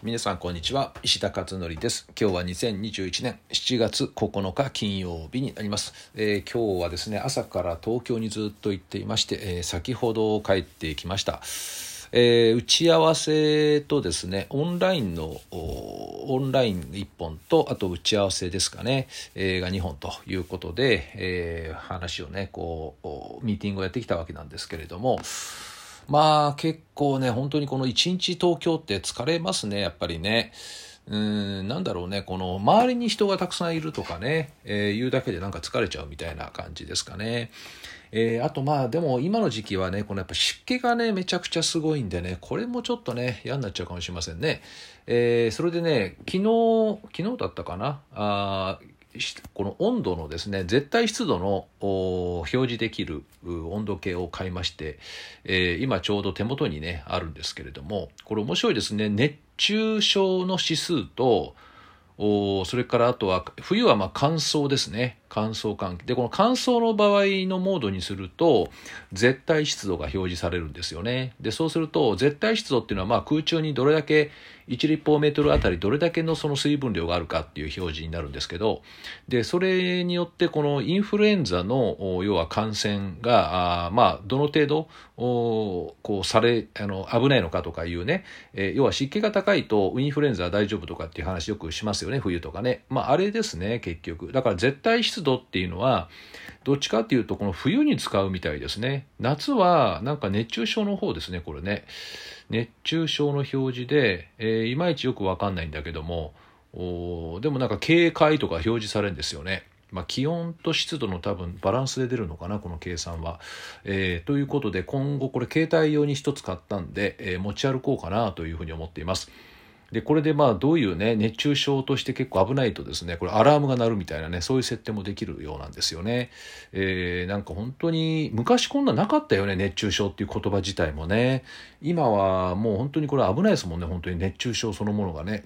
皆さんこんにちは。石田勝則です。今日は2021年7月9日金曜日になります、えー、今日はですね朝から東京にずっと行っていまして、えー、先ほど帰ってきました。えー、打ち合わせとですねオンラインのオンライン1本とあと打ち合わせですかね、えー、が2本ということで、えー、話をねこうミーティングをやってきたわけなんですけれどもまあ結構ね、本当にこの一日東京って疲れますね、やっぱりね。うん、なんだろうね、この周りに人がたくさんいるとかね、えー、言うだけでなんか疲れちゃうみたいな感じですかね。えー、あとまあでも今の時期はね、このやっぱ湿気がね、めちゃくちゃすごいんでね、これもちょっとね、嫌になっちゃうかもしれませんね。えー、それでね、昨日、昨日だったかな、あこの温度のですね絶対湿度の表示できる温度計を買いまして、えー、今ちょうど手元にねあるんですけれどもこれ面白いですね。熱中症の指数とおそれからあとは冬はま乾燥ですね。乾燥換気。でこの乾燥の場合のモードにすると絶対湿度が表示されるんですよね。でそうすると絶対湿度っていうのはまあ空中にどれだけ1立方メートルあたりどれだけのその水分量があるかっていう表示になるんですけどでそれによってこのインフルエンザの要は感染があまあどの程度こうされあの危ないのかとかいうね、えー、要は湿気が高いとインフルエンザは大丈夫とかっていう話よくしますよね冬とかね。まああれですね結局。だから絶対湿度っていうのはどっちかっていうとこの冬に使うみたいですね夏はなんか熱中症の方ですねこれね熱中症の表示で、えー、いまいちよくわかんないんだけどもおでもなんか警戒とか表示されるんですよね。まあ、気温と湿度の多分バランスで出るのかなこの計算は。えー、ということで今後これ携帯用に1つ買ったんで、えー、持ち歩こうかなというふうに思っています。でこれでまあどういうね熱中症として結構危ないとですねこれアラームが鳴るみたいなねそういう設定もできるようなんですよね。えー、なんか本当に昔こんななかったよね熱中症っていう言葉自体もね今はもう本当にこれ危ないですもんね本当に熱中症そのものがね。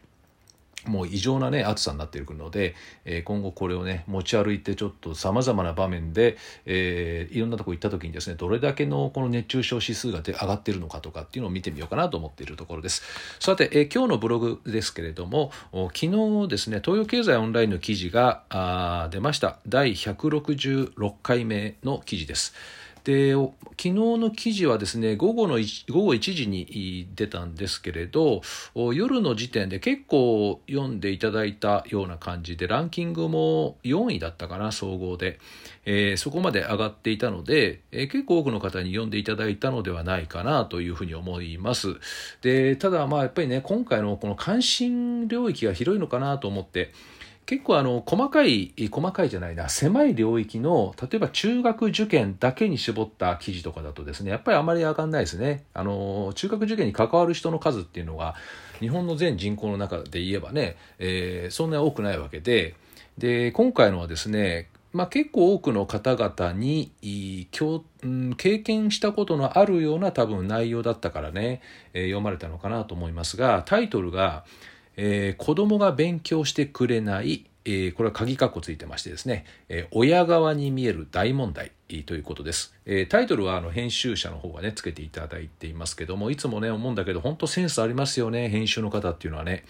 もう異常なね暑さになっているので、えー、今後これをね持ち歩いてちょっとさまざまな場面で、えー、いろんなとこ行った時にですねどれだけのこの熱中症指数が上がってるのかとかっていうのを見てみようかなと思っているところです。さて、えー、今日のブログですけれども昨日ですね東洋経済オンラインの記事が出ました。第166回目の記事です。で昨日の記事はですね午後の午後1時に出たんですけれど夜の時点で結構読んでいただいたような感じでランキングも4位だったかな総合で、えー、そこまで上がっていたので、えー、結構多くの方に読んでいただいたのではないかなというふうに思います。でただまあやっぱりね今回のこの関心領域が広いのかなと思って結構あの細かい細かいじゃないな狭い領域の例えば中学受験だけに絞った記事とかだとですねやっぱりあまり上がんないですね。あの中学受験に関わる人の数っていうのが日本の全人口の中で言えばね、えー、そんなに多くないわけでで今回のはですねまあ、結構多くの方々に経験したことのあるような多分内容だったからね、えー、読まれたのかなと思いますがタイトルがえー、子供が勉強してくれない、えー、これは鍵括弧ついてましてですね、えー、親側に見える大問題ということです。え、タイトルはあの編集者の方がね、つけていただいていますけども、いつもね、思うんだけど、本当センスありますよね、編集の方っていうのはね。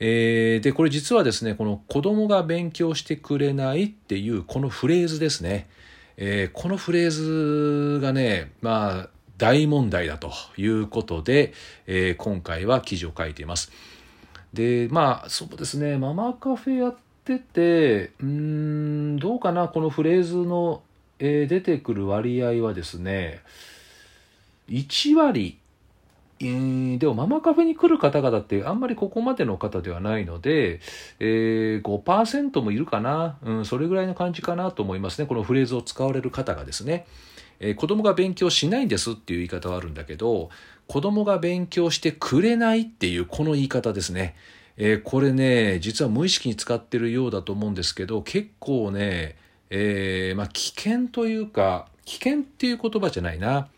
え、で、これ実はですね、この子供が勉強してくれないっていうこのフレーズですね。え、このフレーズがね、まあ、大問題だということで、え、今回は記事を書いています。でまあそうですね。ママカフェやっててうんどうかな。このフレーズの、えー、出てくる割合はですね1割。えー、でもママカフェに来る方々ってあんまりここまでの方ではないので、えー、5%もいるかな、うん、それぐらいの感じかなと思いますね。このフレーズを使われる方がですね。えー、子供が勉強しないんですっていう言い方はあるんだけど子供が勉強してくれないっていうこの言い方ですね。えー、これね、実は無意識に使ってるようだと思うんですけど、結構ね、えー、まあ危険というか、危険っていう言葉じゃないな。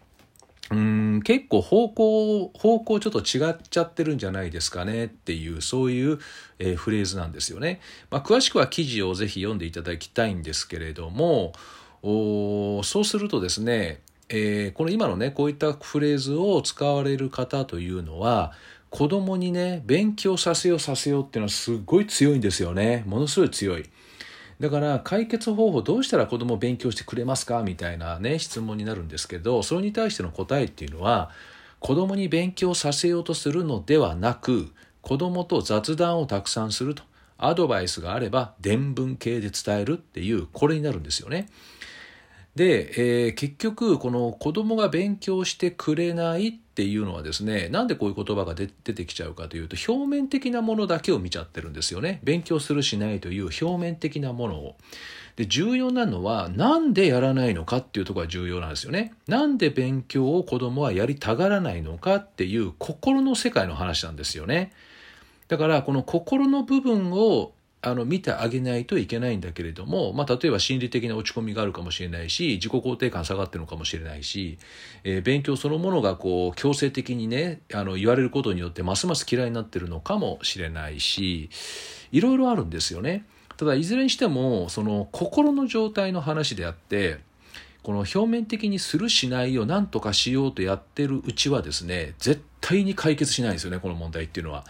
うん結構方向、方向ちょっと違っちゃってるんじゃないですかねっていう、そういう、えー、フレーズなんですよね。まあ、詳しくは記事をぜひ読んでいただきたいんですけれども、おそうするとですね、えー、この今のねこういったフレーズを使われる方というのは子供にね勉強させようさせようっていうのはすごい強いんですよねものすごい強い。だから解決方法どうしたら子供を勉強してくれますか？みたいなね質問になるんですけどそれに対しての答えっていうのは子供に勉強させようとするのではなく子供と雑談をたくさんするとアドバイスがあれば伝聞系で伝えるっていうこれになるんですよね。で、えー、結局この子供が勉強してくれないっていうのはですねなんでこういう言葉が出てきちゃうかというと表面的なものだけを見ちゃってるんですよね勉強するしないという表面的なものを。で重要なのはなんでやらないのかっていうところが重要なんですよね。なんで勉強を子供はやりたがらないのかっていう心の世界の話なんですよね。だからこの心の部分をあの見てあげないといけないんだけれども、まあ、例えば心理的な落ち込みがあるかもしれないし自己肯定感下がってるのかもしれないし、えー、勉強そのものがこう強制的にねあの言われることによってますます嫌いになってるのかもしれないしいろいろあるんですよね。ただいずれにしてもその心の状態の話であってこの表面的にするしないを何とかしようとやってるうちはですね絶対に解決しないんですよねこの問題っていうのは。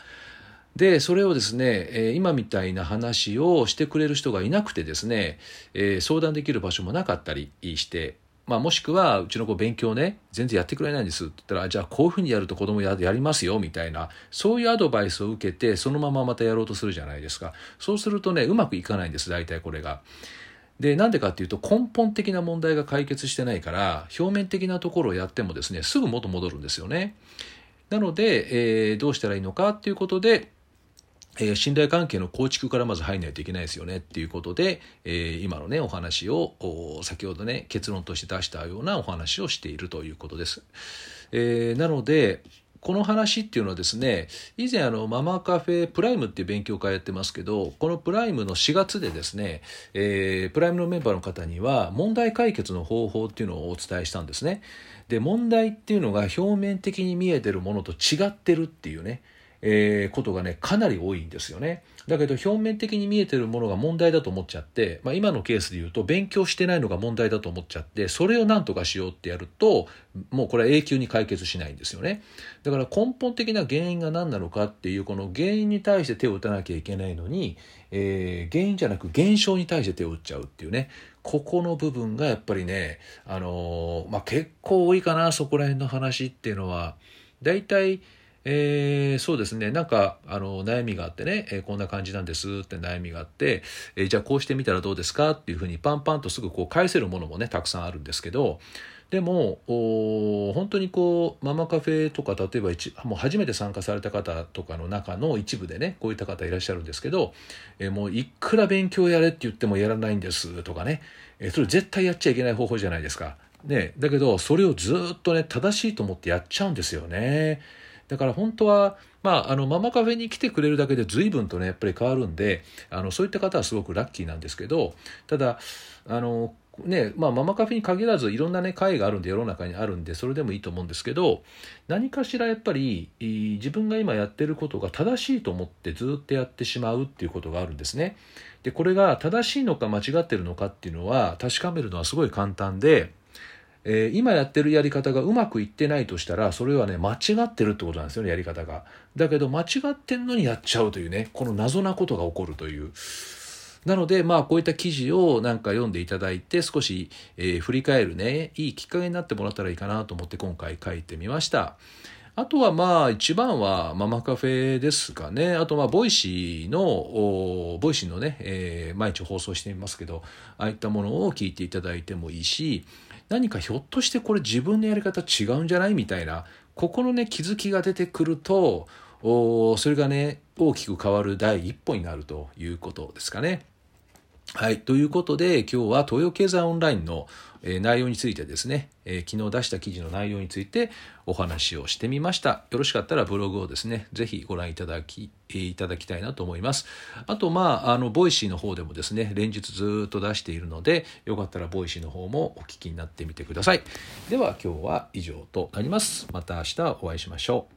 でそれをですね、え今みたいな話をしてくれる人がいなくてですね、え相談できる場所もなかったりしてまあ、もしくはうちの子勉強ね全然やってくれないんですって言ったらじゃあこういうふうにやると子供ややりますよみたいなそういうアドバイスを受けてそのまままたやろうとするじゃないですかそうするとねうまくいかないんです大体これが。でなんでかっていうと根本的な問題が解決してないから表面的なところをやってもですねすぐ元戻るんですよね。なので、えー、どうしたらいいのかっていうことでえー、信頼関係の構築からまず入らないといけないですよねっていうことで、えー、今のねお話を先ほどね結論として出したようなお話をしているということです。えー、なのでこの話っていうのはですね以前あのママカフェプライムっていう勉強会やってますけどこのプライムの4月でですね、えー、プライムのメンバーの方には問題解決の方法っていうのをお伝えしたんですね。で問題っていうのが表面的に見えてるものと違ってるっていうねえー、ことがねかなり多いんですよね。だけど表面的に見えてるものが問題だと思っちゃって、まあ、今のケースで言うと勉強してないのが問題だと思っちゃってそれを何とかしようってやるともうこれは永久に解決しないんですよねだから根本的な原因が何なのかっていうこの原因に対して手を打たなきゃいけないのに、えー、原因じゃなく現象に対して手を打っちゃうっていうねここの部分がやっぱりね、あのー、まあ、結構多いかなそこら辺の話っていうのは。大体えー、そうですねなんかあの悩みがあってね、えー、こんな感じなんですって悩みがあって、えー、じゃあこうしてみたらどうですか？っていうふうにパンパンとすぐこう返せるものもねたくさんあるんですけどでも本当にこうママカフェとか例えば一もう初めて参加された方とかの中の一部でねこういった方いらっしゃるんですけど、えー、もういくら勉強やれって言ってもやらないんですとかね、えー、それ絶対やっちゃいけない方法じゃないですか。ね、だけどそれをずっとね正しいと思ってやっちゃうんですよね。だから本当は、まあ、あのママカフェに来てくれるだけで随分とねやっぱり変わるんであのそういった方はすごくラッキーなんですけどただあのねまあ、ママカフェに限らずいろんなね会があるんで世の中にあるんでそれでもいいと思うんですけど何かしらやっぱり自分が今やってることが正しいと思ってずっとやってしまうっていうことがあるんですね。でこれが正しいのか間違ってるのかっていうのは確かめるのはすごい簡単でえー、今やってるやり方がうまくいってないとしたらそれはね間違ってるってことなんですよねやり方が。だけど間違ってんのにやっちゃうというねこの謎なことが起こるという。なのでまあこういった記事をなんか読んでいただいて少し、えー、振り返るねいいきっかけになってもらったらいいかなと思って今回書いてみました。あとはまあ一番はママカフェですかね。あとまあ Voicyの、 Voicyのね、えー、毎日放送してみますけど、ああいったものを聞いていただいてもいいし、何かひょっとしてこれ自分のやり方違うんじゃない？みたいなここのね気づきが出てくるとおそれがね大きく変わる第一歩になるということですかね。はい。ということで、今日は東洋経済オンラインの内容についてですね、え、昨日出した記事の内容についてお話をしてみました。よろしかったらブログをですね、ぜひご覧いただき、いただきたいなと思います。あと、まあ、あの、 Voicyの方でもですね、連日ずっと出しているので、よかったら Voicyの方もお聞きになってみてください。では、今日は以上となります。また明日お会いしましょう。